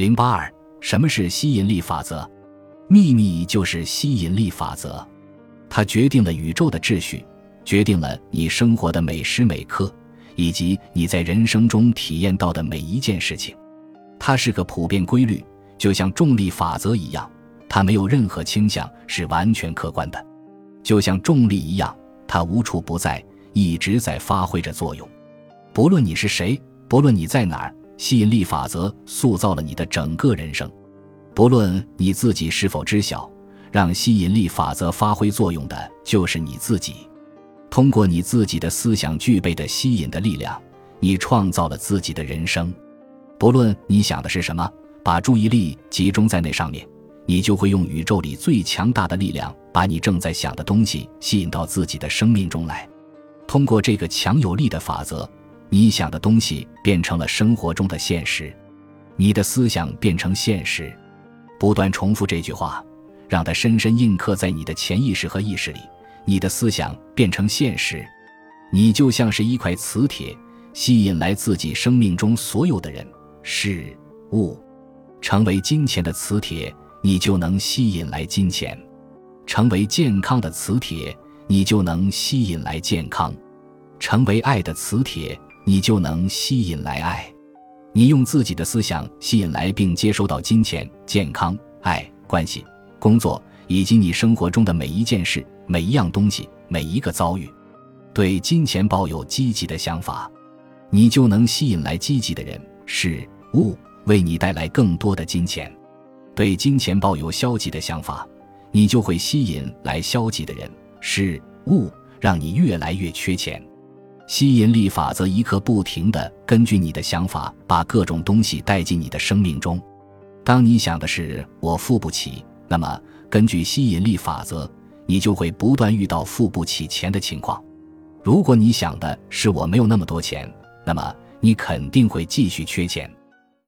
零八二，什么是吸引力法则？秘密就是吸引力法则，它决定了宇宙的秩序，决定了你生活的每时每刻，以及你在人生中体验到的每一件事情。它是个普遍规律，就像重力法则一样，它没有任何倾向，是完全客观的。就像重力一样，它无处不在，一直在发挥着作用。不论你是谁，不论你在哪儿，吸引力法则塑造了你的整个人生。不论你自己是否知晓，让吸引力法则发挥作用的就是你自己。通过你自己的思想具备的吸引的力量，你创造了自己的人生。不论你想的是什么，把注意力集中在那上面，你就会用宇宙里最强大的力量，把你正在想的东西吸引到自己的生命中来。通过这个强有力的法则，你想的东西变成了生活中的现实，你的思想变成现实。不断重复这句话，让它深深印刻在你的潜意识和意识里。你的思想变成现实，你就像是一块磁铁，吸引来自己生命中所有的人、事物。成为金钱的磁铁，你就能吸引来金钱；成为健康的磁铁，你就能吸引来健康；成为爱的磁铁，你就能吸引来爱。你用自己的思想吸引来并接收到金钱、健康、爱、关系、工作以及你生活中的每一件事、每一样东西、每一个遭遇。对金钱抱有积极的想法，你就能吸引来积极的人、事物，为你带来更多的金钱。对金钱抱有消极的想法，你就会吸引来消极的人、事物，让你越来越缺钱。吸引力法则一刻不停地根据你的想法，把各种东西带进你的生命中。当你想的是“我付不起”，那么根据吸引力法则，你就会不断遇到付不起钱的情况。如果你想的是“我没有那么多钱”，那么你肯定会继续缺钱。